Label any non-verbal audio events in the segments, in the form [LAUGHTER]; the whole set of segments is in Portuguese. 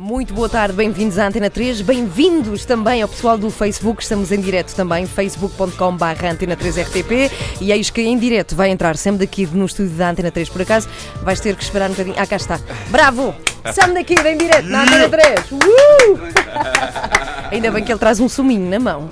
Muito boa tarde, bem-vindos à Antena 3, bem-vindos também ao pessoal do Facebook, estamos em direto também, facebook.com.br Antena 3 RTP e eis que em direto vai entrar Sam daqui no estúdio da Antena 3, por acaso vais ter que esperar um bocadinho, ah cá está, bravo! Sam daqui em direto na Antena 3, uh! [LAUGHS] Ainda bem que ele traz um suminho na mão.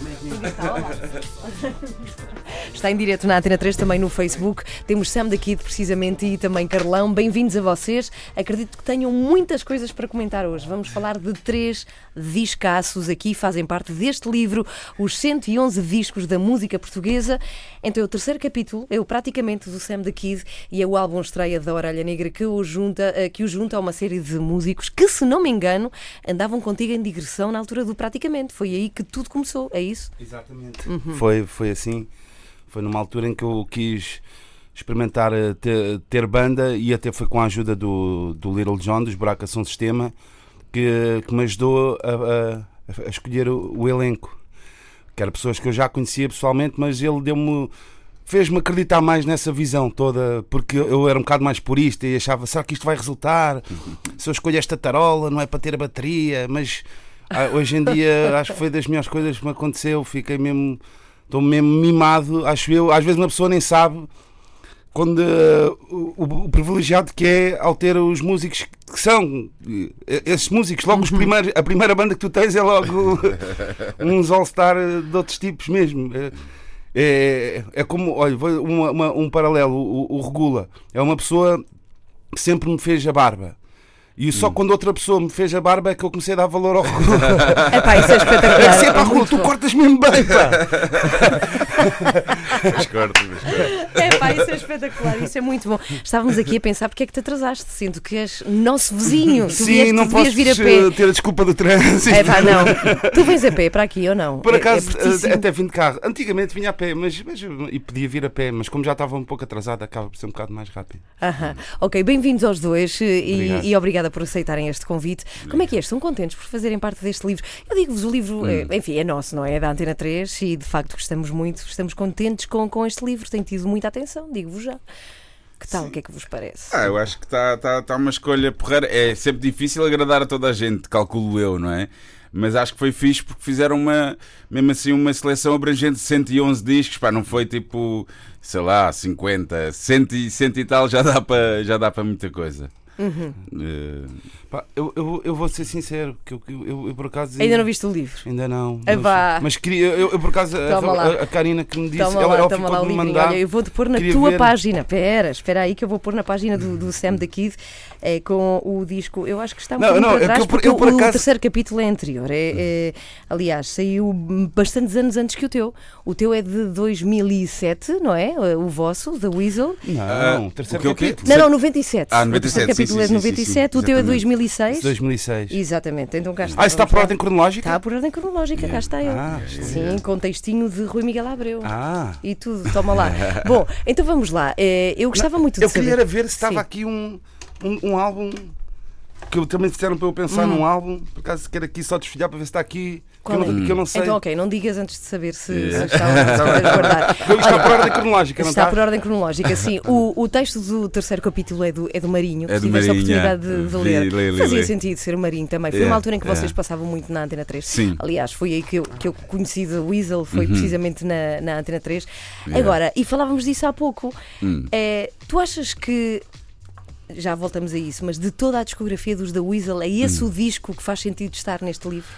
Está em direto na Antena 3, também no Facebook. Temos Sam daqui precisamente e também Carlão. Bem-vindos a vocês. Acredito que tenham muitas coisas para comentar hoje. Vamos falar de três discaços aqui, fazem parte deste livro, os 111 discos da música portuguesa. Então é o terceiro capítulo, é o praticamente do Sam the Kid e é o álbum estreia da Orelha Negra que o junta, eh, que o junta a uma série de músicos que, se não me engano, andavam contigo em digressão na altura do praticamente. Foi aí que tudo começou, é isso? Exatamente. Uhum. Foi, foi assim. Foi numa altura em que eu quis experimentar eh, ter, ter, banda e até foi com a ajuda do, do Little John, dos Buraca São Sistema, que, que me ajudou a, a, a escolher o, o, elenco. Que eram pessoas que eu já conhecia pessoalmente, mas ele deu-me. fez-me acreditar mais nessa visão toda, porque eu era um bocado mais purista e achava: será que isto vai resultar? Se eu escolho esta tarola, não é para ter a bateria, mas ah, hoje em dia acho que foi das melhores coisas que me aconteceu. Fiquei mesmo Estou mesmo mimado, acho eu. Às vezes uma pessoa nem sabe quando uh, o, o, privilegiado que é ao ter os músicos que são esses músicos, logo os uhum. primeiros, a primeira banda que tu tens é logo [LAUGHS] uns all-star de outros tipos mesmo. É, é, é como, olha, uma, uma, um paralelo, o, o Regula é uma pessoa que sempre me fez a barba. E só hum. quando outra pessoa me fez a barba é que eu comecei a dar valor ao regulo. É pá, isso é espetacular. É sempre a rua, tu cortas mesmo bem, pá. [LAUGHS] mas cortas, mas cortas. É pá, isso é espetacular, isso é muito bom. Estávamos aqui a pensar porque é que te atrasaste, sinto que és nosso vizinho. Tu Sim, vieste, não posso vir a pé. ter a desculpa do trânsito. É pá, não. [LAUGHS] Tu vens a pé para aqui ou não? Por é- acaso, é, até vim de carro. Antigamente vinha a pé, mas, mas, e podia vir a pé, mas como já estava um pouco atrasado, acaba por ser um bocado mais rápido. Uh -huh. Ok, bem-vindos aos dois e, e obrigada por aceitarem este convite. Como é que é? Estão contentes por fazerem parte deste livro? Eu digo-vos, o livro, hum. é, enfim, é nosso, não é? É da Antena 3 e de facto gostamos muito, estamos contentes com, com este livro, tem tido muita atenção, digo-vos já. Que tal? Sim. O que é que vos parece? Ah, eu acho que está tá, tá uma escolha porreira. É sempre difícil agradar a toda a gente, calculo eu, não é? Mas acho que foi fixe porque fizeram uma, mesmo assim, uma seleção abrangente de 111 discos. Pá, não foi tipo, sei lá, 50, 100 e, 100 e tal, já dá para muita coisa. Uhum. Uh, pá, eu, eu, eu, vou ser sincero, que eu, eu, eu, por acaso. Ainda não viste o livro? Ainda não. Ah, mas, mas queria. Eu, por acaso, a, a, Karina que me disse. Toma ela, lá, ela toma lá o livrinho. Olha, eu vou-te pôr na tua ver. página. Espera, espera aí que eu vou pôr na página do, do Sam the Kid é, com o disco. Eu acho que está um não, não, para trás, eu, porque eu, por o, acaso... o terceiro capítulo é anterior. É, é, aliás, saiu bastantes anos antes que o teu. O teu é de 2007, não é? O vosso, The Weasel. Não, o terceiro capítulo. Não, não, 97. Ah, 97. O sim, é de 97 o teu é 2006? 2006. Exatamente. Então cá está. Ah, está por ordem cronológica? Está por ordem cronológica, cá está ele. Ah, Sim, com textinho de Rui Miguel Abreu. Ah. E tudo, toma lá. [LAUGHS] Bom, então vamos lá. Eh, eu gostava Não, muito de eu saber. Eu queria ver se estava aqui um, um, um álbum que também disseram para eu pensar hum. num álbum, por acaso quero aqui só desfilhar para ver se está aqui. Que eu, não, que eu, não, sei. Então, ok, não digas antes de saber se, yeah. se está, guardar. [LAUGHS] Está por ordem cronológica, não está? Está por ordem cronológica, sim. [LAUGHS] O, o texto do terceiro capítulo é do, é do Marinho, é do tiveste a oportunidade de, de ler. Li, li, Fazia li. sentido ser o Marinho também. Foi yeah. uma altura em que vocês yeah. passavam muito na Antena 3. Sim. Aliás, foi aí que eu, que eu conheci o Weasel, foi uhum. precisamente na, na Antena 3. Agora, e falávamos disso há pouco, hum. é, tu achas que já voltamos a isso, mas de toda a discografia dos The Weasel, é esse hum. o disco que faz sentido estar neste livro?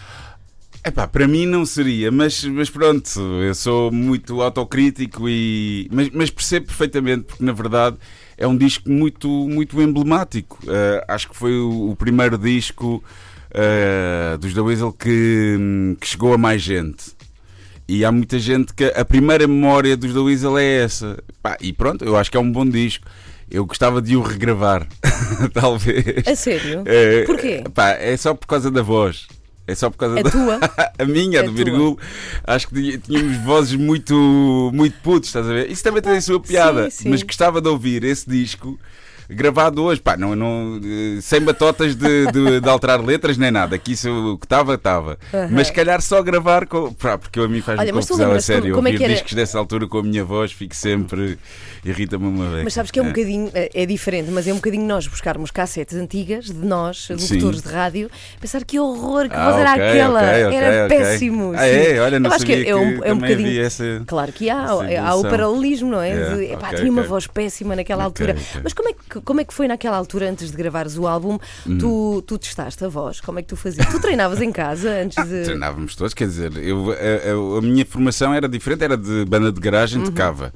Epá, para mim não seria, mas, mas pronto, eu sou muito autocrítico e mas, mas percebo perfeitamente porque na verdade é um disco muito, muito emblemático. Uh, acho que foi o, o primeiro disco uh, dos The Weasel que, que chegou a mais gente. E há muita gente que a primeira memória dos The Weasel é essa. Pá, e pronto, eu acho que é um bom disco. Eu gostava de o regravar, [LAUGHS] talvez. A sério? É, Porquê? Pá, é só por causa da voz. É só por causa é da. tua? [LAUGHS] a minha, é do Virgul. Acho que tínhamos vozes muito, muito putos, estás a ver? Isso também tem a sua piada. Sim, sim. Mas gostava de ouvir esse disco gravado hoje, pá, não, não, sem batotas de, de, de alterar letras nem nada. Aqui isso o que estava, estava. Mas se calhar só gravar com. Pá, porque a mim faz-me Olha, confusão a sério. como- como é ouvir que era? discos dessa altura com a minha voz, fico sempre. irrita-me uma vez. Mas sabes que é um bocadinho, é é diferente, mas é um bocadinho nós buscarmos cassetes antigas de nós, locutores de rádio, pensar que horror, que Ah, voz era ok, aquela, ok, ok, era péssimo. Ah, é? Olha, não Eu acho que é um, que é um bocadinho. essa- Claro que há, há o paralelismo, não é? É, De, epá, tinha uma voz péssima naquela altura. Mas como é, que, como é que foi naquela altura, antes de gravares o álbum, Hum. tu, tu testaste a voz? Como é que tu fazias? Tu treinavas em casa [LAUGHS] antes de. Treinávamos todos, quer dizer, eu, a, a- a minha formação era diferente, era de banda de garagem, Uhum. tocava.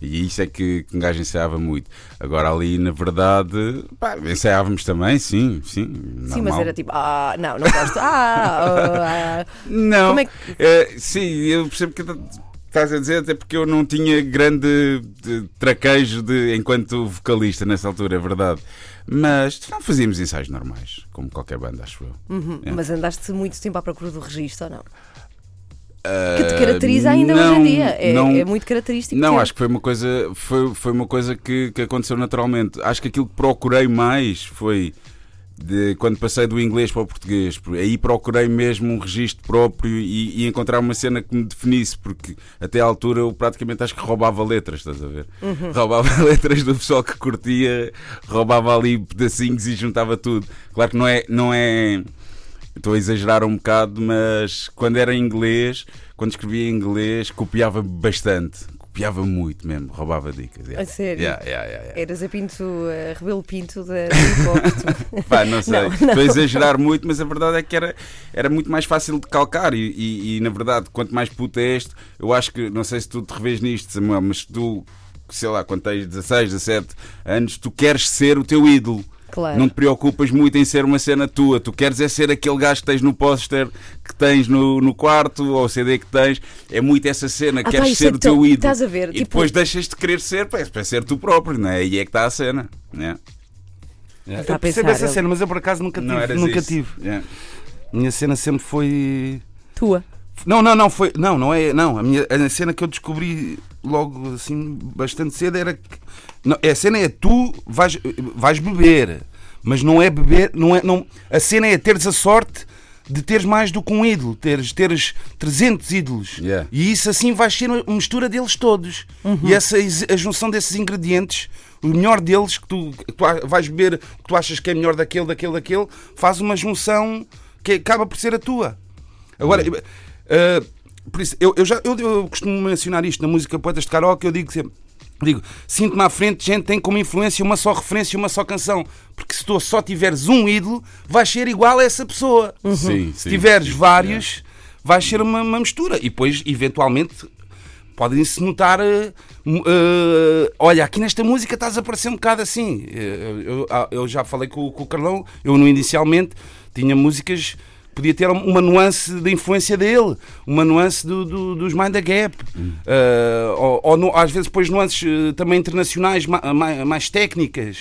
E isso é que, que um gajo ensaiava muito. Agora ali, na verdade, pá, ensaiávamos também, sim, sim. Sim, mas normal. era tipo, ah, não, não gosto. [LAUGHS] Ah, ah, ah. Não, é que- eh, sim, eu percebo que estás a dizer, até porque eu não tinha grande de, traquejo de, enquanto vocalista nessa altura, é verdade. Mas não fazíamos ensaios normais, como qualquer banda, acho eu. Uhum, É. Mas andaste muito tempo à procura do registro ou não? Ah, Que te caracteriza ainda hoje não, em dia. É, não, é muito característico. Não, teu. acho que foi uma coisa, foi, foi uma coisa que, que aconteceu naturalmente. Acho que aquilo que procurei mais foi de, quando passei do inglês para o português. Aí procurei mesmo um registro próprio e, e encontrar uma cena que me definisse, porque até à altura eu praticamente acho que roubava letras, estás a ver? Uhum. Roubava [LAUGHS] letras do pessoal que curtia, roubava ali pedacinhos e juntava tudo. Claro que não é. Não é Estou a exagerar um bocado, mas quando era em inglês, quando escrevia em inglês, copiava bastante. Copiava muito mesmo, roubava dicas. yeah. A sério? Yeah, yeah, yeah. Eras a Pinto, a Rebelo Pinto da [LAUGHS] hip. [LAUGHS] Pá, não sei, Não, estou a exagerar muito, mas a verdade é que era, era muito mais fácil de calcar. E, e- e, na verdade, quanto mais puto é este, eu acho que, não sei se tu te revês nisto, Samuel, mas tu, sei lá, quando tens 16, 17 anos, tu queres ser o teu ídolo. Claro. Não te preocupas muito em ser uma cena tua. Tu queres é ser aquele gajo que tens no póster que tens no, no quarto ou o CD que tens. É muito essa cena. Ah, pá, queres isso ser é o teu tão- ídolo. estás a ver, E tipo- depois deixas de querer ser para, para ser tu próprio, não é? Aí é que está a cena. né? É. A Eu percebo essa ele- cena, mas eu por acaso nunca tive. Nunca isso. tive. Yeah. Minha cena sempre foi. Tua. Não, não, não, foi. Não, não é. Não, a, minha, a cena que eu descobri logo assim bastante cedo era que. Não, a cena é tu vais, vais beber, mas não é beber. Não é, não, a cena é teres a sorte de teres mais do que um ídolo, teres, teres 300 ídolos. Yeah. E isso assim vai ser uma mistura deles todos. E essa, a junção desses ingredientes, o melhor deles, que tu, que tu vais beber, que tu achas que é melhor daquele, daquele, daquele, faz uma junção que acaba por ser a tua. Agora, eh, por isso, eu, eu já eu, eu costumo mencionar isto na música Poetas de Karaoke, eu digo sempre. Digo, sinto-me à frente, gente tem como influência uma só referência, uma só canção. Porque se tu só tiveres um ídolo, vais ser igual a essa pessoa. Sim, Se sim, tiveres sim, vários, vais ser uma, uma mistura. E depois, eventualmente, podem-se notar. mu- eh, olha, aqui nesta música estás a parecer um bocado assim. Eh, Eu, eu- eu já falei com, o- com o Carlão, eu no inicialmente tinha músicas. Podia ter uma nuance da influência dele, uma nuance do- do- dos Mind the Gap, Eh, ou, ou no- às vezes depois nuances eh, também internacionais ma- ma- mais, técnicas,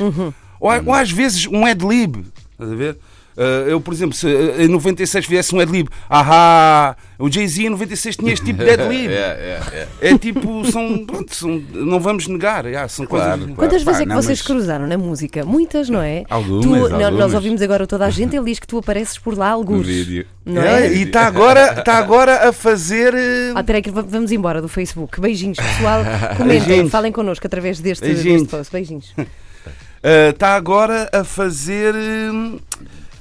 ou, a- ou às vezes um ad-lib, estás a ver? Eh, eu, por exemplo, se eh, em 96 fizesse um ad-lib, ahá, o Jay-Z em 96 tinha este tipo de ad-lib. Yeah, yeah, yeah. É tipo, são, pronto, são- não vamos negar, já, são Claro, coisas. Quantas pá, vezes é que não, vocês mas- cruzaram na música? Muitas, não é? Algumas, Tu- algumas. Nós ouvimos agora toda a gente, ele diz que tu apareces por lá No alguns. vídeo. Não É, é? e está agora, tá agora a fazer. eh, Ah, espera aí que va- vamos embora do Facebook. Beijinhos, pessoal. [LAUGHS] Comentem, Beijinhos. falem connosco através deste, Beijinhos. deste post. Beijinhos. [LAUGHS] Está agora a fazer hum,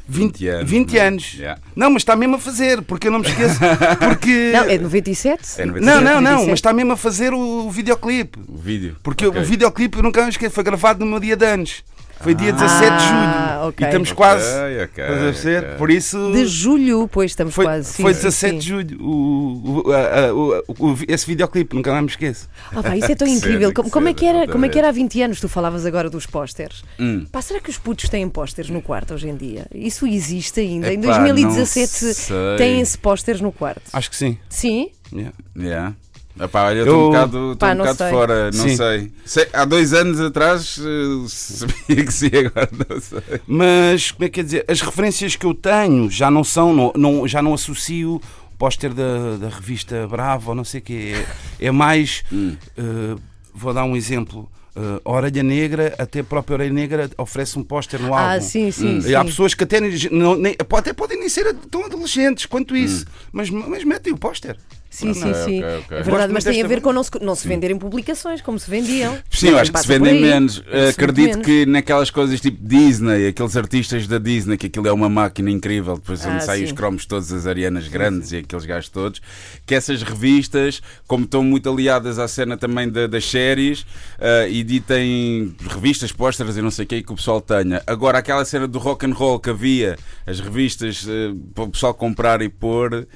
20, 20 anos, 20 não é? anos. Yeah. Não, mas está mesmo a fazer, porque eu não me esqueço. [LAUGHS] Porque. Não, é 97? É 97. não, não, não, 97. mas está mesmo a fazer o videoclipe. O vídeo. Porque Ok. o videoclipe eu nunca me esqueço, foi gravado no meu dia de anos. Foi dia 17 de Ah, julho. ok. E estamos quase. ok, Estás a perceber? ok. Por isso. De julho, pois estamos Foi, quase. Sim, foi sim, 17 sim. de julho o, o, a- a- o- o- esse videoclipe, nunca mais me esqueço. Ah, pá, isso é tão [LAUGHS] Que incrível. Como, que como é que era, como é que era há 20 anos? Tu falavas agora dos pósteres. Hum. Pá, será que os putos têm pósteres no quarto hoje em dia? Isso existe ainda? em Epá, 2017 não sei. têm-se pósteres no quarto? Acho que sim. Sim? Yeah. Yeah. Epá, olha, eu estou um bocado, estou um não bocado sei. fora, não Sim. sei. Sei- Há dois anos atrás eh, sabia que sim, agora não sei. Mas, como é que é dizer? As referências que eu tenho já não são, não, não- já não associo o póster da, da revista Bravo ou não sei o quê. É, é mais. [LAUGHS] Hum. eh, vou dar um exemplo. Uh, a Orelha Negra, até a própria Orelha Negra oferece um póster no álbum. Ah, sim, sim. E sim. há pessoas que até, não- nem- até podem nem ser tão adolescentes quanto isso, mas, mas metem o póster. Sim, sim, Ok, sim. ok, ok. É verdade, mas tem a ver com não se, não se venderem publicações como se vendiam. Sim, eu acho que se vendem menos. Acredito que naquelas coisas tipo Disney, aqueles artistas da Disney, que aquilo é uma máquina incrível, depois Ah, onde saem sim. os cromos todos, as Arianas grandes e aqueles gajos todos, que essas revistas, como estão muito aliadas à cena também da- das séries, ah, editem revistas, pósteres e não sei o que que o pessoal tenha. Agora, aquela cena do rock and roll que havia, as revistas ah, para o pessoal comprar e pôr.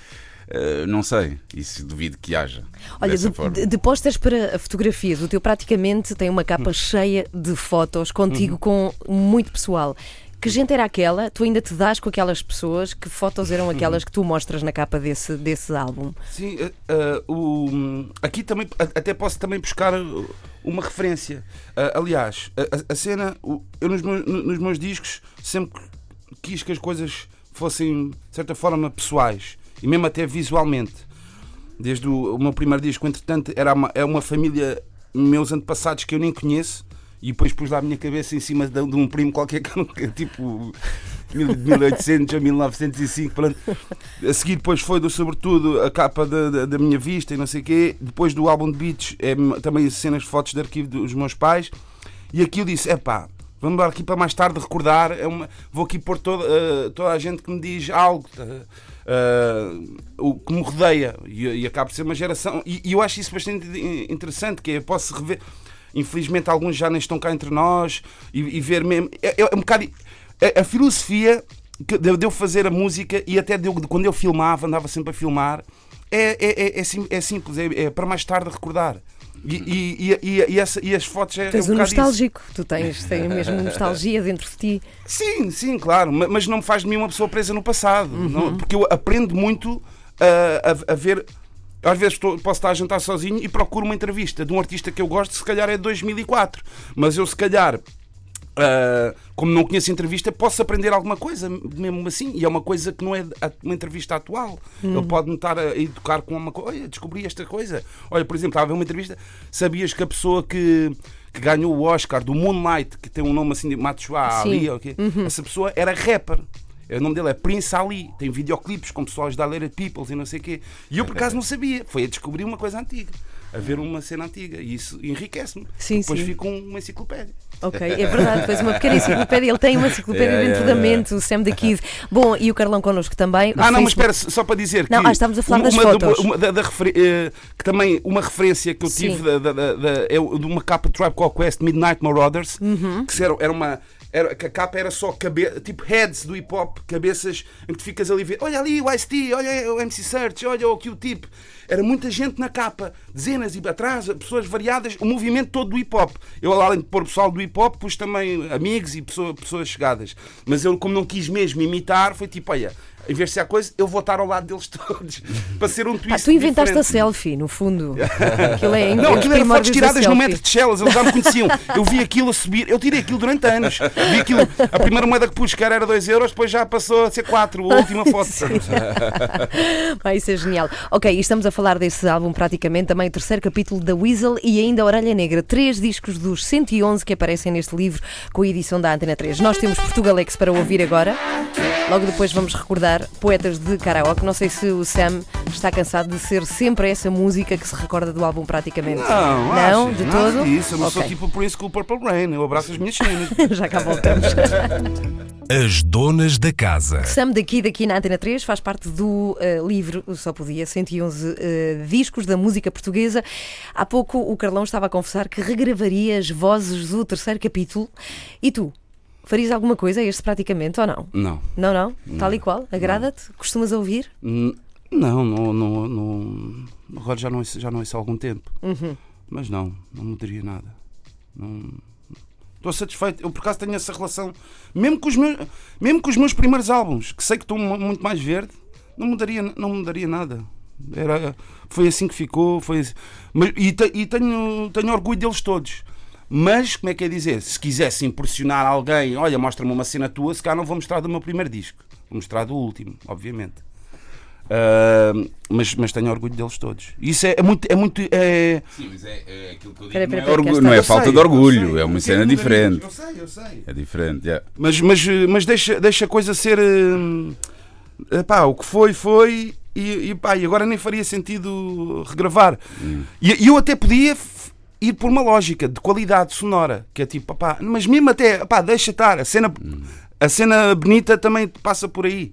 Ah, não sei, isso duvido que haja. Olha, de, de, para fotografias, o teu praticamente tem uma Hum. capa cheia de fotos contigo Uhum. com muito pessoal. Que gente era aquela? Tu ainda te dás com aquelas pessoas? Que fotos eram Uhum. aquelas que tu mostras na capa desse, desse álbum? Sim, uh, uh, o, aqui também até posso também buscar uma referência. Uh, aliás, a, a- cena, eu nos meus, nos meus discos sempre quis que as coisas fossem, de certa forma, pessoais e mesmo até visualmente. Desde o, o meu primeiro disco, entretanto, era uma, é uma família, meus antepassados que eu nem conheço, e depois pus lá a minha cabeça em cima de, de um primo qualquer [LAUGHS] tipo de 1800 a 1905. Pronto. A seguir, depois foi do Sobretudo a capa da, da, da minha vista e não sei o quê. Depois do álbum de Beats, é também cenas fotos de arquivo dos meus pais. E aqui eu disse: é pá, vamos dar aqui para mais tarde recordar. É uma, vou aqui pôr toda, eh, toda a gente que me diz algo. eh, eh, o que me rodeia e, e acaba por ser uma geração e, e eu acho isso bastante interessante que é, eu posso rever infelizmente alguns já nem estão cá entre nós e, e ver mesmo é, é um bocado a, a filosofia que de eu fazer a música e até de eu- quando eu filmava andava sempre a filmar é, é, é, é é simples é, é para mais tarde recordar e, e, e, e, essa- e as fotos é, Tu és é um um bocado isso. nostálgico, tu tens, tens mesmo nostalgia dentro de ti. Sim, sim, claro, ma- mas não me faz de mim uma pessoa presa no passado, Uhum. não- porque eu aprendo muito a, a- a ver. Às vezes estou- posso estar a jantar sozinho e procuro uma entrevista de um artista que eu gosto, se calhar é de 2004, mas eu, se calhar, ah, como não conheço a entrevista, posso aprender alguma coisa, mesmo assim, e é uma coisa que não é uma entrevista atual. Ele pode-me estar a educar com uma coisa. Olha, descobri esta coisa. Olha, por exemplo, estava a ver uma entrevista. Sabias que a pessoa que, que ganhou o Oscar do Moonlight, que tem um nome assim de Machua Sim. Ali, ok? essa pessoa era rapper. O nome dele é Prince Ali. Tem videoclipes com pessoas da Leira Peoples e não sei o quê. E eu por acaso não sabia. Foi a descobrir uma coisa antiga. A ver uma cena antiga. E isso enriquece-me. Sim, Depois sim. fico uma enciclopédia. Ok, é verdade, fez uma pequena enciclopédia, ele tem uma enciclopédia Yeah, dentro yeah, da yeah. mente, o Sam da Kid. Bom, e o Carlão connosco também. Ah, não, mas espera, só para dizer que. Não, ah, estamos a falar das uma, fotos. uma- da- da referen- eh, que também uma referência que eu tive da, da- da- da- é de uma capa de Tribe Called Quest, Midnight Marauders, Uhum. que era, era uma. Era, a capa era só cabe, tipo heads do hip hop, cabeças em que tu ficas ali a ver. Olha ali o Ice-T, olha o MC Search, olha o Q-Tip. Era muita gente na capa, dezenas e atrás, pessoas variadas, o movimento todo do hip hop. Eu, além de pôr pessoal do hip hop, pus também amigos e pessoa- pessoas chegadas. Mas eu, como não quis mesmo imitar, foi tipo: olha, em vez de ser a coisa, eu vou estar ao lado deles [LAUGHS] todos para ser um twist. Pá, tu inventaste a diferente. selfie, no fundo. [LAUGHS] Aquilo é Não, aquilo era fotos tiradas no metro de Chelas, eles já me conheciam. Eu vi aquilo a subir, eu tirei aquilo durante anos. Vi aquilo, a primeira moeda que pus, cara, era 2 euros, depois já passou a ser 4, a última foto. Vai ser genial. Ok, e estamos a falar desse álbum praticamente, também o terceiro capítulo da Weasel e ainda a Orelha Negra. Três discos dos 111 que aparecem neste livro com a edição da Antena 3. Nós temos Portugalex para ouvir agora. Logo depois vamos recordar poetas de karaoke. Não sei se o Sam está cansado de ser sempre essa música que se recorda do álbum praticamente. Não, Não, achas? de Nada todo? disso. Eu não sou Ok. tipo o Prince com o Purple Rain. Eu abraço as minhas cenas. [LAUGHS] Já cá voltamos. [LAUGHS] As donas da casa. Sam daqui, daqui na Antena 3, faz parte do eh, livro Só Podia, 111 eh, discos da música portuguesa. Há pouco o Carlão estava a confessar que regravaria as vozes do terceiro capítulo. E tu? Farias alguma coisa a este praticamente ou não? Não. Não, não? Tal e qual? Agrada-te? Costumas ouvir? N- Não, não, não, não. Agora já não, já não ouço há algum tempo. Uhum. Mas não, não mudaria nada. Não. Estou satisfeito. Eu por acaso tenho essa relação. Mesmo com os meus, mesmo com os meus primeiros álbuns, que sei que estão mu- muito mais verde, não mudaria, não mudaria nada. Era, foi assim que ficou. Foi assim. Mas, e te- e tenho, tenho orgulho deles todos. Mas, como é que é dizer? Se quisesse impressionar alguém, olha, mostra-me uma cena tua, se cá não vou mostrar do meu primeiro disco. Vou mostrar do último, obviamente. Ah, mas, mas tenho orgulho deles todos. Isso é, é muito. É muito é... Sim, mas é, é aquilo que eu digo. Peraí, não, peraí, é orgulho, não é está. falta de sei, eu orgulho, sei, é uma cena diferente. Eu sei, eu sei. É diferente, yeah. Mas, mas, mas deixa, deixa a coisa ser. hum, Pá, o que foi, foi. E, e, pá, e agora nem faria sentido regravar. E e eu até podia ir por uma lógica de qualidade sonora, que é tipo, pá, mas mesmo até, pá, deixa estar. A cena, a cena bonita também passa por aí.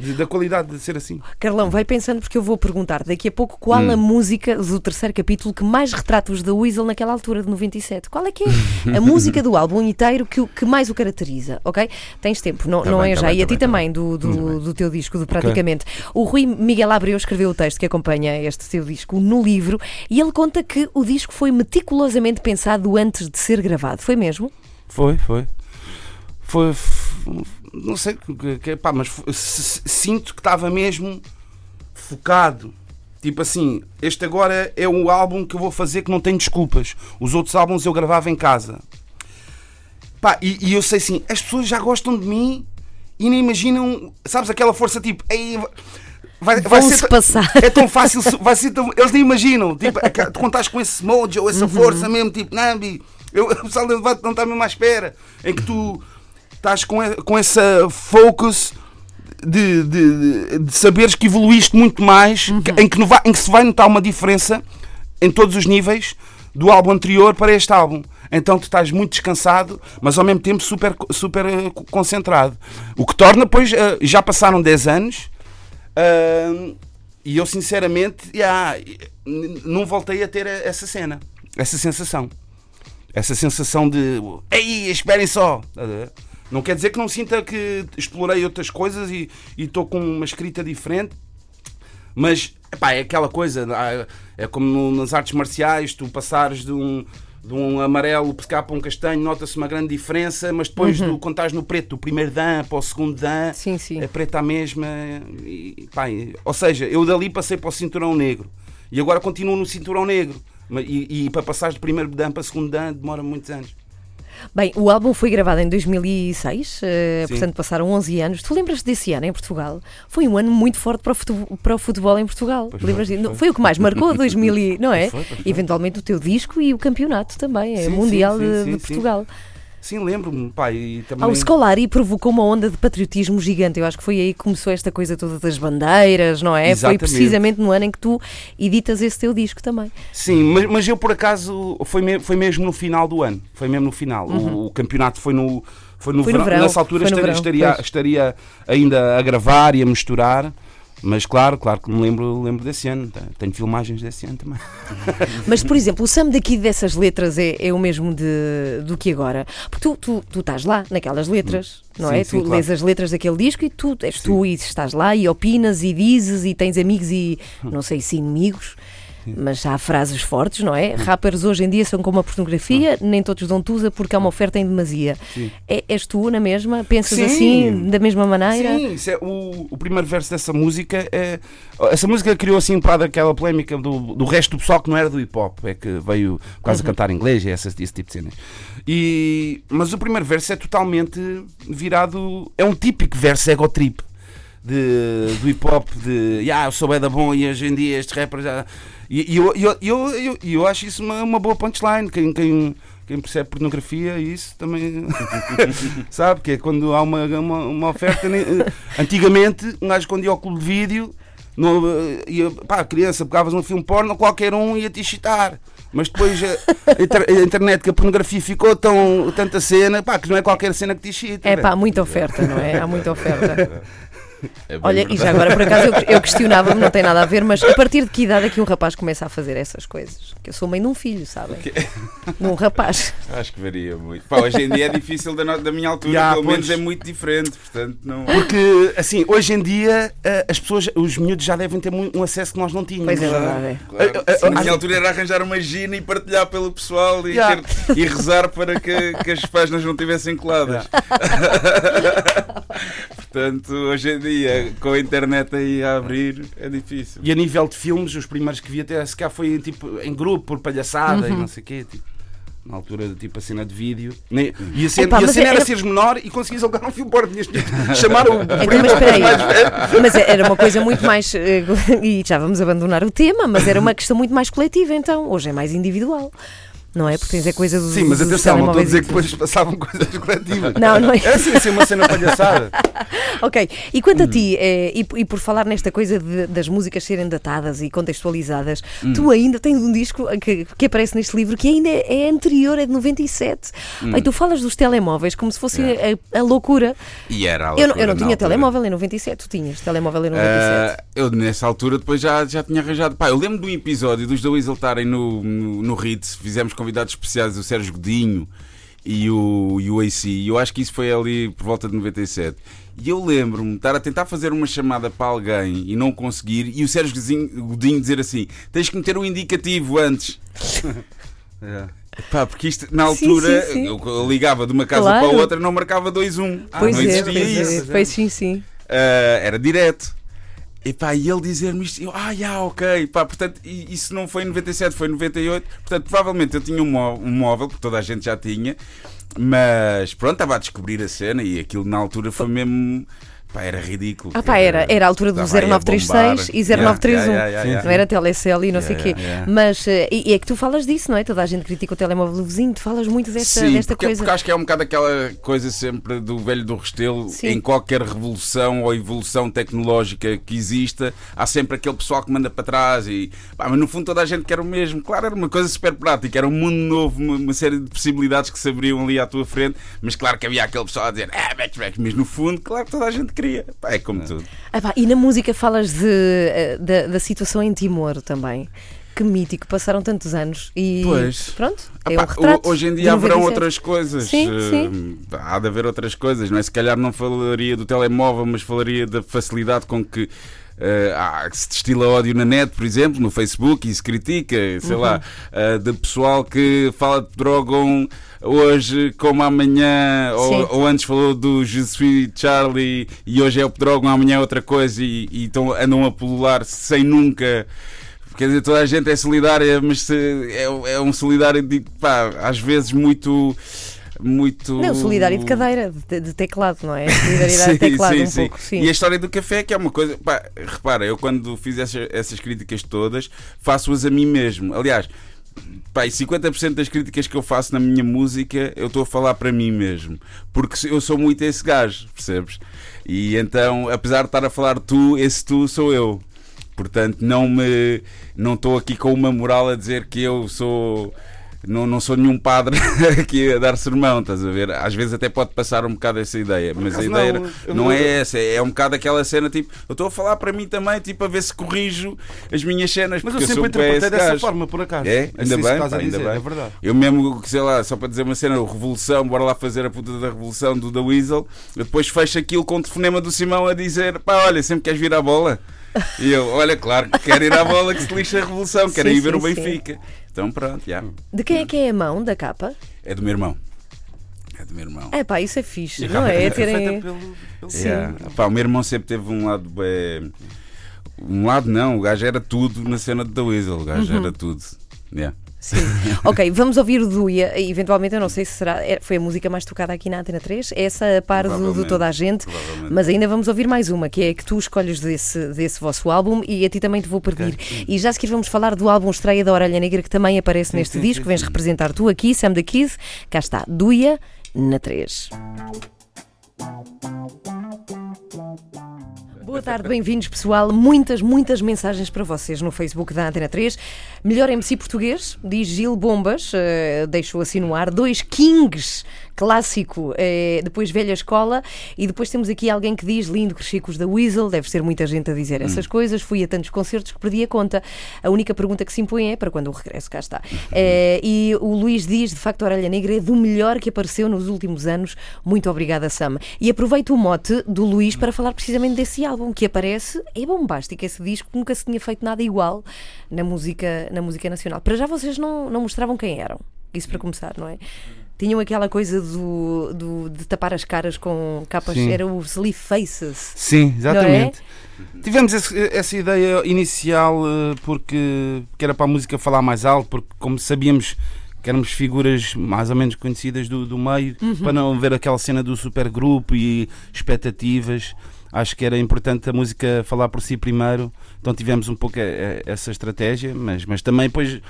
De- da qualidade de ser assim. Carlão, vai pensando porque eu vou perguntar daqui a pouco qual Hum. a música do terceiro capítulo que mais retrata os da Weasel naquela altura de 97. Qual é que é a [LAUGHS] música do álbum inteiro que, que mais o caracteriza, ok? Tens tempo, não, Tá não bem, é tá já. bem, e a tá ti bem, tá também, do, do, do teu disco, do Praticamente. O Rui Miguel Abreu escreveu o texto que acompanha este teu disco no livro e ele conta que o disco foi meticulosamente pensado antes de ser gravado. Foi mesmo? Foi, foi. Foi. f- Não sei, que- que- pá, mas sinto que estava mesmo focado. Tipo assim, este agora é o álbum que eu vou fazer que não tem desculpas. Os outros álbuns eu gravava em casa. Pá, e, e eu sei assim, as pessoas já gostam de mim e nem imaginam, sabes, aquela força tipo, "Ei, vai, vai ser, passar. é tão fácil, vai ser tão, eles nem imaginam, tipo, aquela- quando estás com esse mojo, essa força mesmo, tipo, Nambi, eu, [LAUGHS] o pessoal não está mesmo à espera, em que tu estás com, com essa focus de, de, de saberes que evoluíste muito mais, que- em, que no va- em que se vai notar uma diferença em todos os níveis do álbum anterior para este álbum. Então tu estás muito descansado, mas ao mesmo tempo super, super eh, co- concentrado. O que torna, pois, eh, já passaram 10 anos e eu sinceramente n- não voltei a ter a- essa cena, essa sensação. Essa sensação de ei, esperem só. A? Não quer dizer que não sinta que explorei outras coisas e estou com uma escrita diferente, mas epá, é aquela coisa, é como nas artes marciais, tu passares de um, de um amarelo para um castanho, nota-se uma grande diferença, mas depois do, quando estás no preto, do primeiro dan para o segundo dan, Sim, sim. é preta a mesma. E, pá, ou seja, eu dali passei para o cinturão negro e agora continuo no cinturão negro. E, e para passar de primeiro dan para segundo dan demora muitos anos. Bem, o álbum foi gravado em 2006, eh, portanto passaram 11 anos. Tu lembras desse ano em Portugal? Foi um ano muito forte para o futebol, para o futebol em Portugal. Pois Lembras foi, pois Foi. o que mais marcou 2000, e- não é? Foi, foi. Eventualmente o teu disco e o campeonato também, é Sim, Mundial sim, sim, de, de. Portugal. Sim, lembro-me, e também. Ah, o Scolari provocou uma onda de patriotismo gigante. Eu acho que foi aí que começou esta coisa toda das bandeiras, não é? Exatamente. Foi precisamente no ano em que tu editas esse teu disco também. Sim, mas, mas eu por acaso foi, me- foi mesmo no final do ano. Foi mesmo no final. O, o campeonato foi no, foi no, Uhum. Foi no verão. verão, Nessa altura estaria, verão, estaria, estaria ainda a gravar e a misturar. Mas claro, claro que me lembro, lembro desse ano. Tenho filmagens desse ano também. Mas, por exemplo, o Sam daqui dessas letras é, é o mesmo de, do que agora. Porque tu, tu, tu estás lá naquelas letras, não Sim, é? sim, tu claro. lês as letras daquele disco e tu és tu e estás lá e opinas e dizes e tens amigos e não sei se inimigos. Mas há frases fortes, não é? Rappers hoje em dia são como a pornografia, nem todos dão tusa porque há uma oferta em demasia. É, és tu na mesma? Pensas Sim. assim, da mesma maneira? Sim, é, o, o primeiro verso dessa música é. Essa música criou assim um bocado aquela polémica do, do resto do pessoal que não era do hip hop, é que veio quase a cantar inglês e essas, esse tipo de cenas. E, mas o primeiro verso é totalmente virado. É um típico verso ego trip. De, do hip hop, de yeah, eu sou bem da bom e hoje em dia estes rappers já. E, e eu, eu, eu, eu, eu acho isso uma, uma boa punchline. Quem, quem, quem percebe pornografia, isso também [LAUGHS] sabe? Que é quando há uma, uma, uma oferta. eh, Antigamente, um gajo quando ia ao clube de vídeo, no, eh, ia, pá, criança, pegavas um filme porno, qualquer um ia te excitar. Mas depois eh, a, a internet, que a pornografia ficou tão, tanta cena, pá, que não é qualquer cena que te excita. É né? pá, há muita oferta, não é? Há muita oferta. [LAUGHS] É Olha, e verdade. já agora por acaso eu, eu questionava-me, não tem nada a ver, mas a partir de que idade é que um rapaz começa a fazer essas coisas? Que eu sou mãe de um filho, sabem? De um rapaz. Acho que varia muito. Pá, hoje em dia é difícil da, no- da minha altura, Já, pelo menos pois. é muito diferente, portanto não. Porque, assim, hoje em dia, eh, as pessoas, os miúdos já devem ter um acesso que nós não tínhamos. Pois é verdade. é. Claro. Eh, eh, Na minha altura era arranjar uma gina e partilhar pelo pessoal e, Yeah. ter- e rezar para que, que as páginas não tivessem coladas. [LAUGHS] Portanto, hoje em dia, com a internet aí a abrir, é difícil. E a nível de filmes, os primeiros que vi até se cá foi tipo, em grupo, por palhaçada Uhum. e não sei o quê. Tipo. Na altura, tipo a cena de vídeo. Nem- E a cena, Epá, e a cena era era- seres menor e conseguias alugar um filme Tinhas de chamar o Então, primo mas. Mas era uma coisa muito mais. eh, [LAUGHS] E já vamos abandonar o tema, mas era uma questão muito mais coletiva, então. Hoje é mais individual. Não é? Porque tens a coisa dos. Sim, mas atenção, não estou a dizer que depois passavam [LAUGHS] coisas coletivas. Não, não é. Era assim, assim uma cena palhaçada. [LAUGHS] Ok, e quanto a Hum. ti, eh, e, e por falar nesta coisa de- das músicas serem datadas e contextualizadas, Hum. tu ainda tens um disco que, que aparece neste livro que ainda é, é anterior, é de 97. Hum. Bem, tu falas dos telemóveis como se fosse É. a, a loucura. E era a Eu não, eu loucura não na tinha altura. telemóvel em 97, tu tinhas telemóvel em 97. Ah, eu nessa altura depois já, já tinha arranjado. Pá, eu lembro de um episódio dos da Weasel estarem no, no, no Ritz, fizemos convidados especiais o Sérgio Godinho e o, e o AC. E eu acho que isso foi ali por volta de 97. E eu lembro-me de estar a tentar fazer uma chamada para alguém e não conseguir, e o Sérgio Godinho, dizer assim: tens que meter o indicativo antes. [LAUGHS] É. Pá, porque isto na altura sim, sim. Eu, eu ligava de uma casa Claro. para a outra não marcava 2-1. pois não é, existia pois isso. é, pois sim, sim. Ah, era direto. E pá, e ele dizer-me isto, eu, ah, já, ok, pá, portanto, isso não foi em 97, foi em 98, portanto, provavelmente eu tinha um, mó- um móvel, que toda a gente já tinha, mas pronto, estava a descobrir a cena e aquilo na altura foi mesmo, pá, era ridículo. Ah pá, era, era a altura do Estava aí a 0936 e bombar. 0931. Yeah, yeah, yeah. Não era telecel e não sei o quê. Mas eh, e, é que tu falas disso, não é? Toda a gente critica o telemóvel do vizinho, tu falas muito desta, Sim, desta porque, coisa. porque acho que é um bocado aquela coisa sempre do velho do Restelo. Sim. Em qualquer revolução ou evolução tecnológica que exista, há sempre aquele pessoal que manda para trás. E, pá, mas no fundo toda a gente quer o mesmo. Claro, era uma coisa super prática, era um mundo novo, uma, uma série de possibilidades que se abriam ali à tua frente. Mas claro que havia aquele pessoal a dizer, ah, Bex, Bex, mas no fundo, claro que toda a gente queria. É como tudo. Ah pá, e na música falas de, eh, da, da situação em Timor também. Que mítico, passaram tantos anos e Pois. pronto, é Epá, um retrato. hoje em dia haverão 97. outras coisas. Sim, Eh, sim. Há de haver outras coisas, não é? Se calhar não falaria do telemóvel, mas falaria da facilidade com que. Eh, há- que se destila ódio na net, por exemplo, no Facebook e se critica, sei Uhum. lá, eh, de pessoal que fala de drogam hoje como amanhã, ou, ou antes falou do Je suis Charlie e hoje é o drogam, amanhã é outra coisa e, e então andam a pulular sem nunca Quer dizer, toda a gente é solidária, mas se- é, é um solidário de, pá, às vezes muito. Muito Não, solidário de cadeira, de, de teclado, não é? Solidariedade [LAUGHS] de teclado, um pouco, sim. E a história do café, que é uma coisa. Pá, repara, eu quando fiz essa- essas críticas todas, faço-as a mim mesmo. Aliás, pá, e 50% das críticas que eu faço na minha música, eu estou a falar para mim mesmo. Porque eu sou muito esse gajo, percebes? E então, apesar de estar a falar tu, esse tu sou eu. Portanto, não me não estou aqui com uma moral a dizer que eu sou não, não sou nenhum padre [LAUGHS] aqui a dar sermão, estás a ver? Às vezes até pode passar um bocado essa ideia, mas a ideia não, não, eu não é essa, é um bocado aquela cena tipo, eu estou a falar para mim também, tipo, a ver se corrijo as minhas cenas, Mas eu sempre bué interpretei dessa gajo. forma, por acaso. É? Assim, Ainda bem, pá, ainda dizer, bem. É verdade. Eu mesmo, sei lá, só para dizer uma cena, Revolução, bora lá fazer a puta da Revolução do da Weasel, eu depois fecho aquilo com o telefonema do Simão a dizer, pá, olha, sempre queres vir à bola? E eu, olha, claro que quero ir à bola que se lixa a Revolução, quero Sim, ir ver sim, o Benfica. Então pronto, já. De quem é que é a mão da capa? É do meu irmão. É do meu irmão. É pá, isso é fixe, não é? É Feita terem. pelo- pelo- Yeah. Pá, o meu irmão sempre teve um lado bué- Um lado não, o gajo era tudo na cena de The Weasel, o gajo Uhum. era tudo. Yeah. Sim. [LAUGHS] Ok, vamos ouvir o Duia. Eventualmente, eu não sei se será. é- Foi a música mais tocada aqui na Antena 3. Essa a par do, do toda a gente. Mas ainda vamos ouvir mais uma, que é a que tu escolhes desse, desse vosso álbum e a ti também te vou pedir. E já a seguir vamos falar do álbum estreia da Orelha Negra, que também aparece neste sim, disco. sim, Vens sim. representar tu aqui, Sam da Kid. Cá está, Duia na 3. Boa tarde, bem-vindos pessoal. Muitas, muitas mensagens para vocês no Facebook da Antena 3. Melhor MC português, diz Gil Bombas, eh, deixou assim no ar. Dois Kings, clássico, eh, depois Velha Escola. E depois temos aqui alguém que diz: lindo, cresci com os da Weasel. Deve ser muita gente a dizer essas coisas. Fui a tantos concertos que perdi a conta. A única pergunta que se impõe é para quando o regresso cá está. Eh, e o Luís diz: de facto, a Orelha Negra é do melhor que apareceu nos últimos anos. Muito obrigada, Sam. E aproveito o mote do Luís para falar precisamente desse álbum que aparece. É bombástico esse disco, nunca se tinha feito nada igual na música, na música nacional. Para já vocês não, não mostravam quem eram. Isso para começar, não é? Tinham aquela coisa do, do- de tapar as caras com capas, Sim. era o Sleep Faces. Sim, exatamente. é? Tivemos esse- essa ideia inicial eh, porque que era para a música falar mais alto, porque como sabíamos que éramos figuras mais ou menos conhecidas do, do meio, para não ver aquela cena do supergrupo e expectativas. Acho que era importante a música falar por si primeiro, então tivemos um pouco eh, essa estratégia, mas, mas também depois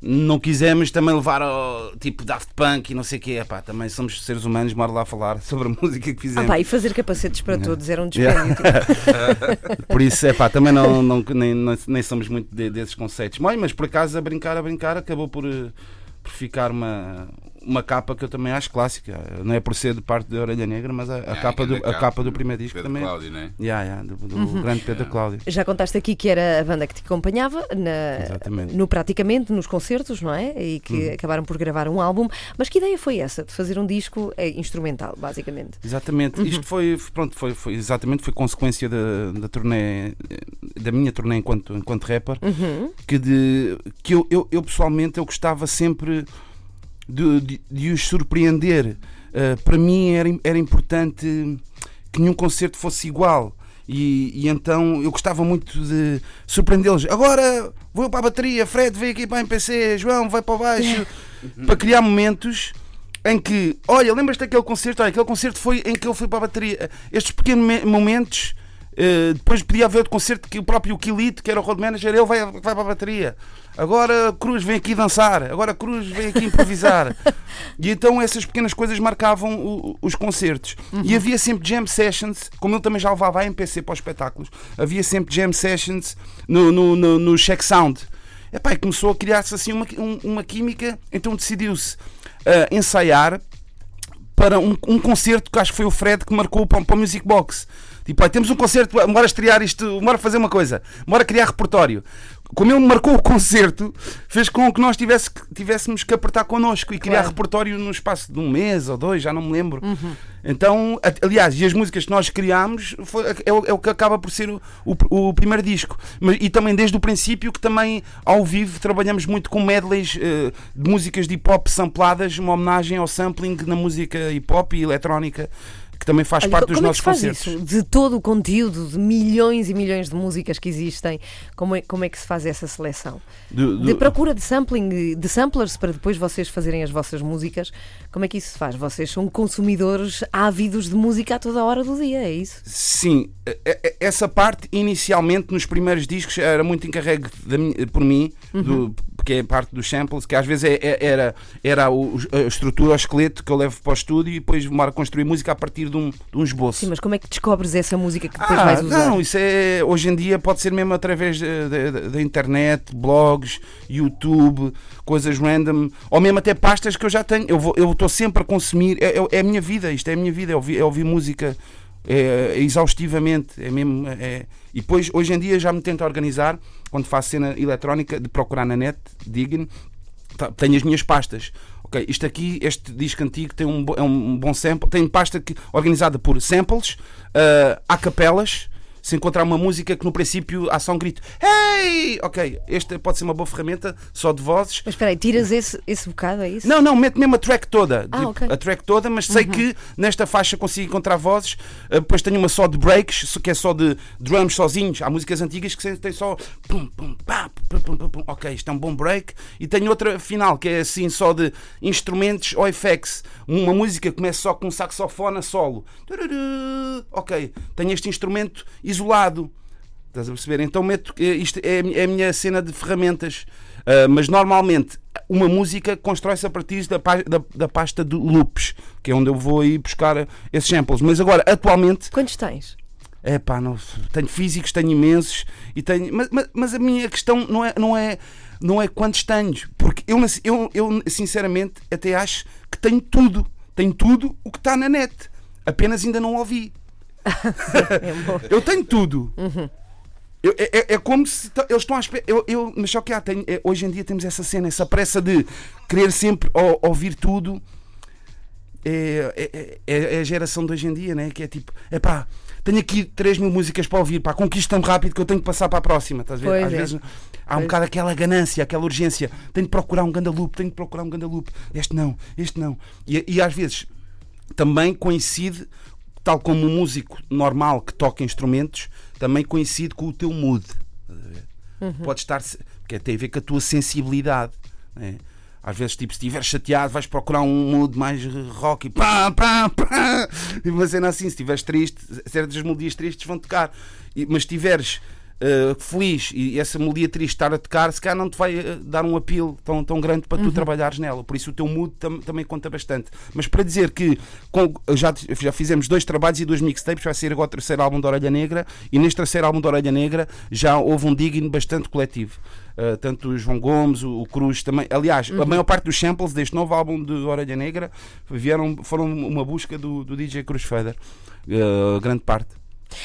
não quisemos também levar ao tipo Daft Punk e não sei o que é, também somos seres humanos, bora lá falar sobre a [LAUGHS] música que Ah, fizemos. pá, e fazer capacetes para todos era um dispêndio. [LAUGHS] Por isso, é pá, também não, não- nem, nem somos muito de- desses conceitos. Mas, mas por acaso, a brincar, a brincar, acabou por, eh, por ficar uma, uma capa que eu também acho clássica. Não é por ser de parte da Orelha Negra, mas a, a Ah, capa, do, grande a capa do primeiro disco Pedro também. Cláudio, não é? Yeah, yeah, do, do Uhum. grande Pedro Cláudio. Já contaste aqui que era a banda que te acompanhava na- no praticamente nos concertos, não é? E que acabaram por gravar um álbum. Mas que ideia foi essa de fazer um disco eh, instrumental, basicamente? Exatamente. Uhum. Isto foi, pronto, foi, foi exatamente foi consequência da, da turnê, da minha turnê enquanto, enquanto rapper, Uhum. que, de, que eu, eu, eu pessoalmente eu gostava sempre de, de, de os surpreender. Uh, para mim era, era importante que nenhum concerto fosse igual. E, e então eu gostava muito de surpreendê-los. Agora vou para a bateria, Fred vem aqui para a MPC, João vai para baixo, [LAUGHS] para criar momentos em que, olha, lembras-te daquele concerto? Olha, aquele concerto foi em que eu fui para a bateria. Estes pequenos me- momentos. Eh, depois podia haver outro concerto que o próprio Quilito, que era o road manager, ele vai, vai para a bateria. Agora Cruz vem aqui dançar, agora Cruz vem aqui improvisar. [LAUGHS] e então essas pequenas coisas marcavam o- os concertos. E havia sempre jam sessions, como ele também já levava a MPC para os espetáculos, havia sempre jam sessions no, no, no, no Check Sound. Epá, e começou a criar-se assim uma, um- uma química, então decidiu-se ah, ensaiar para um, um concerto que acho que foi o Fred que marcou para, para o Music Box. Tipo, "Olha, temos um concerto, bora estrear isto, bora fazer uma coisa, bora criar repertório. Como ele marcou o concerto, fez com que nós tivesse, tivéssemos que apertar connosco e criar Claro. repertório no espaço de um mês ou dois, já não me lembro. Então, a- aliás, e as músicas que nós criámos foi- é, o, é o que acaba por ser o, o- o primeiro disco. Mas, e também desde o princípio que também ao vivo trabalhamos muito com medleys eh, de músicas de hip hop sampladas, uma homenagem ao sampling na música hip hop e eletrónica, que também faz Olha, parte dos como nossos é que se faz concertos. isso? De todo o conteúdo, de milhões e milhões de músicas que existem, como é, como é que se faz essa seleção? Do- De do- procura de sampling, de samplers para depois vocês fazerem as vossas músicas, como é que isso se faz? Vocês são consumidores ávidos de música a toda hora do dia, é isso? Sim, eh, eh, essa parte inicialmente nos primeiros discos era muito encarregue minha- por mim, Uhum. do- porque é parte dos samples, que às vezes é- é- era, era a estrutura, o esqueleto que eu levo para o estúdio e depois demoro a construir música a partir de um, de um esboço. Sim, mas como é que descobres essa música que depois Ah, vais usar? Não, isso é hoje em dia pode ser mesmo através da, internet, blogs, YouTube, coisas random, ou mesmo até pastas que eu já tenho. Eu vou- eu estou sempre a consumir, é, é- é a minha vida, isto é a minha vida, é ouvir, é ouvir música é, é exaustivamente, é mesmo. e depois, hoje em dia, já me tento organizar, quando faço cena eletrónica, de procurar na net, digno, tá, tenho as minhas pastas. Ok, isto aqui, este disco antigo tem um, é um bom sample, tem pasta que, organizada por samples, uh, capelas. Se encontrar uma música que no princípio há só um grito, hey! Ok, esta pode ser uma boa ferramenta, só de vozes. Mas espera aí, tiras esse, esse bocado, é isso? Não, não, mete mesmo a track toda. Ah, Tipo, ok. A track toda, mas sei que nesta faixa consigo encontrar vozes. Uh, depois tenho uma só de breaks, que é só de drums sozinhos. Há músicas antigas que tem só. Pum, pum, pá, pum, pum, pum. Ok, isto é um bom break. E tenho outra final, que é assim só de instrumentos ou effects. Uma música começa só com um saxofone a solo. Ok, tenho este instrumento isolado. Estás a perceber? Então meto, eh, isto é, é a minha cena de ferramentas. Ah, mas normalmente uma música constrói-se a partir da, da, da pasta de loops, que é onde eu vou aí buscar esses samples. Mas agora, atualmente, Quantos tens? é pá, não, tenho físicos, tenho imensos, e tenho, mas, mas, mas a minha questão não é, não é, não é quantos tenho, porque eu, eu, eu sinceramente até acho que tenho tudo, tenho tudo o que está na net, apenas ainda não ouvi. É. Eu tenho tudo. Eu- é, é- é como se eles estão à espera. Eu, eu- mas só que há, tenho- é, hoje em dia temos essa cena, essa pressa de querer sempre ou- ouvir tudo. É, é- é- a geração de hoje em dia, né? que é tipo, é pá, tenho aqui 3 mil músicas para ouvir, pá, conquista-me rápido que eu tenho que passar para a próxima. Estás a Às vezes há um Pois. bocado aquela ganância, aquela urgência. Tenho que procurar um ganda loop, tenho que procurar um ganda loop. Este não, este não. E, e às vezes também coincide, tal como um músico normal que toca instrumentos, também coincide com o teu mood. Ver? Pode estar. Porque tem a ver com a tua sensibilidade. né? Às vezes, tipo, se estiveres chateado, vais procurar um mood mais rock e pá, pá, pá. E uma cena assim, se estiveres triste, certas melodias tristes vão tocar. E- mas se estiveres uh, feliz e essa melodia triste estar a tocar, se calhar não te vai uh, dar um apelo tão, tão grande para tu trabalhares nela. Por isso o teu mood tam- também conta bastante. Mas para dizer que com- já, já fizemos dois trabalhos e dois mixtapes, vai ser agora o terceiro álbum da Orelha Negra e neste terceiro álbum da Orelha Negra já houve um digno bastante coletivo. Uh, tanto o João Gomes, o, o Cruz também. Aliás, a maior parte dos samples deste novo álbum de Orelha Negra vieram, foram uma busca do, do DJ Cruz Feder. Uh, grande parte.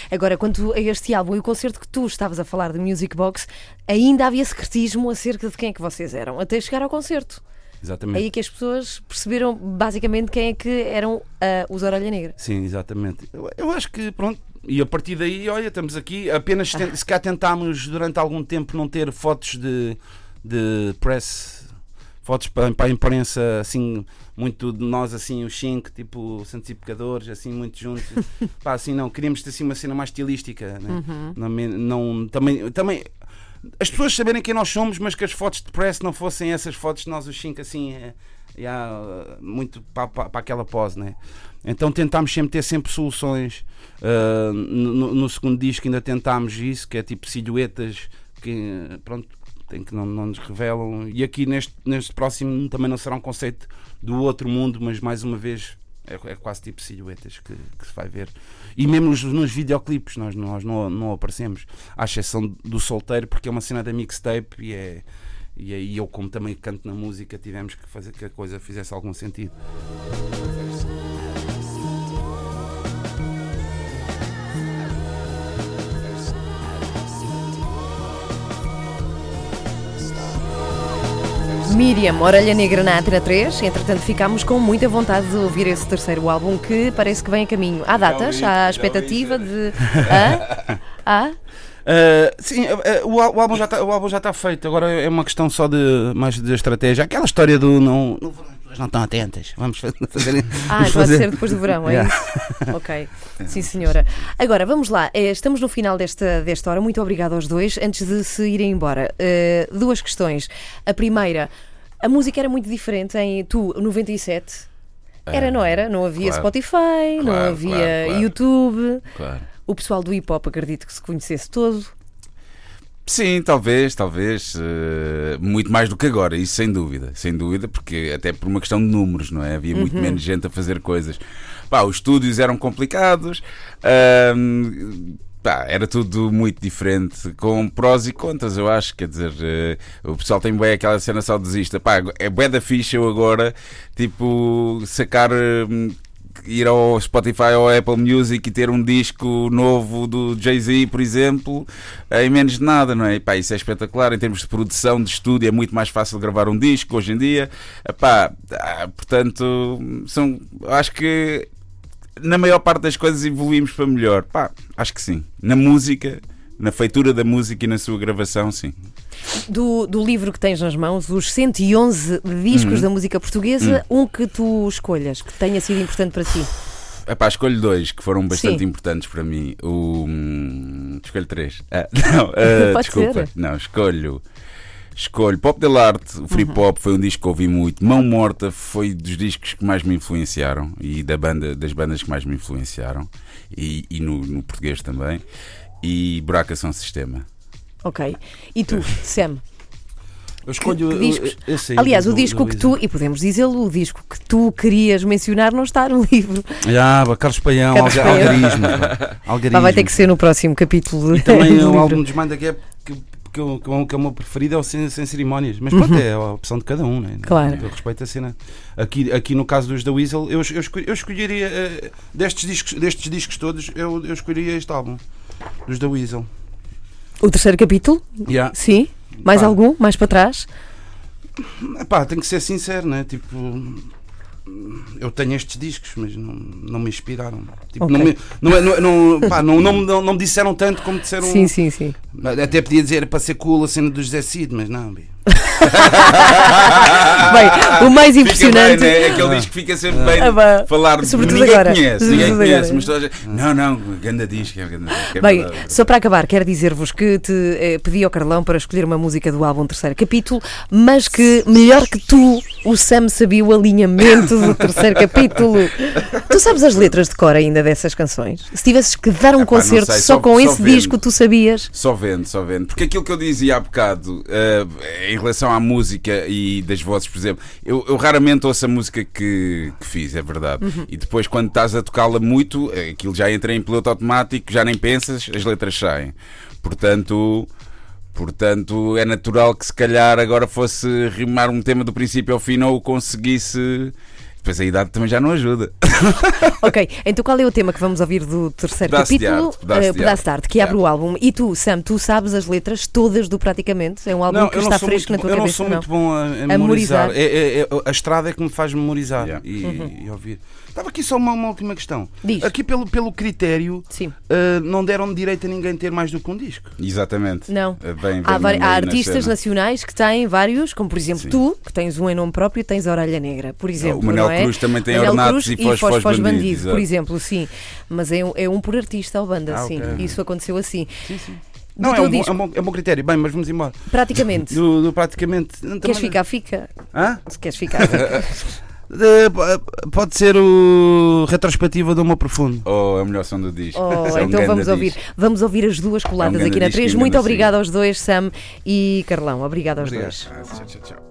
Agora, quanto a este álbum e o concerto que tu estavas a falar de Music Box, ainda havia secretismo acerca de quem é que vocês eram, até chegar ao concerto. Exatamente. Aí que as pessoas perceberam basicamente quem é que eram ah, os Orelha Negra. Sim, exatamente. Eu, eu acho que, pronto, e a partir daí, olha, estamos aqui. Apenas ten- [LAUGHS] se cá tentámos durante algum tempo não ter fotos de, de press, fotos para, para a imprensa, assim, muito de nós, assim, os cinco, tipo Santos e Pecadores, assim, muito juntos. [LAUGHS] Pá, assim, não, queríamos ter assim uma cena mais estilística, né? não, me- não, também, também. As pessoas saberem quem nós somos, mas que as fotos de press não fossem essas fotos de nós, os cinco, assim, é, é, muito para, para, para aquela pose, né? Então tentámos sempre ter sempre soluções. Uh, no, no segundo disco ainda tentámos isso, que é tipo silhuetas que pronto, tem que não, não nos revelam. E aqui neste, neste próximo também não será um conceito do outro mundo, mas mais uma vez é, é quase tipo silhuetas que, que se vai ver. E mesmo nos, nos videoclipes nós, nós não, não aparecemos, à exceção do solteiro, porque é uma cena da mixtape e é. E aí eu, como também canto na música, tivemos que fazer que a coisa fizesse algum sentido. Miriam, Orelha Negra na Antena 3. Entretanto, ficámos com muita vontade de ouvir esse terceiro álbum que parece que vem a caminho. Há datas? Há expectativa de. Hã? Há? Uh, [LAUGHS] sim, uh, uh, o, álbum já está, o álbum já está feito. Agora é uma questão só de mais de estratégia. Aquela história do não, não, as pessoas não estão atentas. Vamos fa- [LAUGHS] fazer. Ah, vamos pode fazer. ser depois do verão, é Yeah. isso? Ok. [LAUGHS] Sim, senhora. Agora, vamos lá. Eh, Estamos no final desta, desta hora. Muito obrigada aos dois. Antes de se irem embora, eh, duas questões. A primeira, a música era muito diferente em Tu, 97. Era, não era? Não havia claro. Spotify, não Claro, havia claro. YouTube. O pessoal do hip hop acredito que se conhecesse todo. Sim, talvez, talvez. eh, muito mais do que agora, isso sem dúvida. Sem dúvida, porque até por uma questão de números, não é? Havia muito Uhum. menos gente a fazer coisas. Pá, os estúdios eram complicados. Pá, era tudo muito diferente, com prós e contras, eu acho. Quer dizer, eh, o pessoal tem bem aquela cena saudosista. Pá, é bué da ficha eu agora, tipo, sacar. hum, ir ao Spotify ou Apple Music e ter um disco novo do Jay-Z, por exemplo, em menos de nada, não é? Pá, isso é espetacular em termos de produção, de estúdio, é muito mais fácil gravar um disco hoje em dia. Epá, ah, portanto, são, acho que na maior parte das coisas evoluímos para melhor. Pá, acho que sim. Na música, na feitura da música e na sua gravação, sim. Do, do livro que tens nas mãos, os 111 discos Uhum. da música portuguesa, um que tu escolhas, que tenha sido importante para ti. Epá, escolho dois que foram bastante Sim. importantes para mim. O, hum, escolho três. Ah, [LAUGHS] não, [LAUGHS] Pode desculpa. ser. Não, escolho. Escolho Pop Del Arte, o Free Pop foi um disco que ouvi muito. Mão Morta foi dos discos que mais me influenciaram e da banda, das bandas que mais me influenciaram. E, e no, no português também. E Buraco Ação Sistema. Ok. E tu, Sam? Eu escolho Que discos? uh, esse aí Aliás, do- o disco que tu, e podemos dizê-lo, o disco que tu querias mencionar não está no livro. Ah, Carlos Paião, Carlos algarismo. algarismo. Vai ter que ser no próximo capítulo. E também [LAUGHS] do o livro. álbum dos Manda Gap que, que, eu- que, é que é o meu preferido é o Sem, Sem Cerimónias. Mas pronto, é a opção de cada um, né? Uhum. Claro. Eu respeito a cena. Aqui, aqui no caso dos da Weasel, eu, eu, eu escolheria eh, destes, discos, destes discos todos, eu, eu escolheria este álbum. Dos da Weasel. O terceiro capítulo? Yeah. Sim. Mais Pá. algum? Mais para trás? Epá, tenho que ser sincero, né? Tipo, eu tenho estes discos, mas não, não me inspiraram. Tipo, Ok. não, me, não, é- não, é- não, pá, não, não, não, não me disseram tanto como disseram. Sim, sim, sim. Até podia dizer para ser cool a cena do José Cid, mas não, bi. [LAUGHS] Bem, o mais impressionante. bem, né? Aquele disco que fica sempre bem Ah, falar Sobretudo ninguém agora. conhece, ninguém Sobretudo conhece, mas toda não, não, ganda disco, é ganda disco, é Bem, verdade. só para acabar, quero dizer-vos que te eh, pedi ao Carlão para escolher uma música do álbum Terceiro Capítulo, mas que melhor que tu, o Sam sabia o alinhamento do terceiro [LAUGHS] capítulo. Tu sabes as letras de cor ainda dessas canções? Se tivesses que dar um Epá, concerto sei, só, só- com só esse vendo. disco, tu sabias? Só vendo, só vendo. Porque aquilo que eu dizia há bocado eh, em relação à música e das vozes, por exemplo, eu, eu raramente ouço a música que, que fiz, é verdade. Uhum. E depois, quando estás a tocá-la muito, aquilo já entra em piloto automático, já nem pensas, as letras saem. Portanto. Portanto, é natural que se calhar agora fosse rimar um tema do princípio ao fim ou conseguisse. Depois a idade também já não ajuda. [LAUGHS] Ok, então qual é o tema que vamos ouvir do terceiro Pedaço de capítulo? arte, pedaço Eh, de de arte. arte, que abre o álbum. E tu, Sam, tu sabes as letras todas do praticamente? É um álbum que eu está fresco muito, na tua eu não cabeça? sou muito bom a, a A memorizar. memorizar. É, é- é- a estrada é que me faz memorizar Yeah. e, Uhum. e ouvir. Estava aqui só uma, uma última questão. Diz. Aqui pelo, pelo critério, Sim. ah, não deram direito a ninguém ter mais do que um disco. Exatamente. Não. Eh, Bem, Há, bem há na artistas cena. nacionais que têm vários, como por exemplo Sim. tu, que tens um em nome próprio, tens a Orelha Negra, por exemplo. o Manel não é? Cruz também tem Manel Ornatos Cruz e Foz, Foz, Foz Bandido, Bandido, por exemplo, sim. Mas é um, é um por artista ou banda, Ah, sim. ok. Isso aconteceu assim. Sim, sim. Do Não, é um, bom, disco, é, um bom, é um bom critério. Bem, mas vamos embora. praticamente. [LAUGHS] Do, do praticamente. Queres também- ficar? Fica. Hã? Se queres ficar. fica. [LAUGHS] Pode ser o retrospectiva do meu profundo. Oh, é a melhor som do disco. Oh, é um então vamos ouvir. disco. Vamos ouvir as duas coladas É um aqui na disco 3. ainda Muito não obrigada aos dois, Sam e Carlão. Obrigada aos Obrigado. dois. Ah, tchau, tchau, tchau.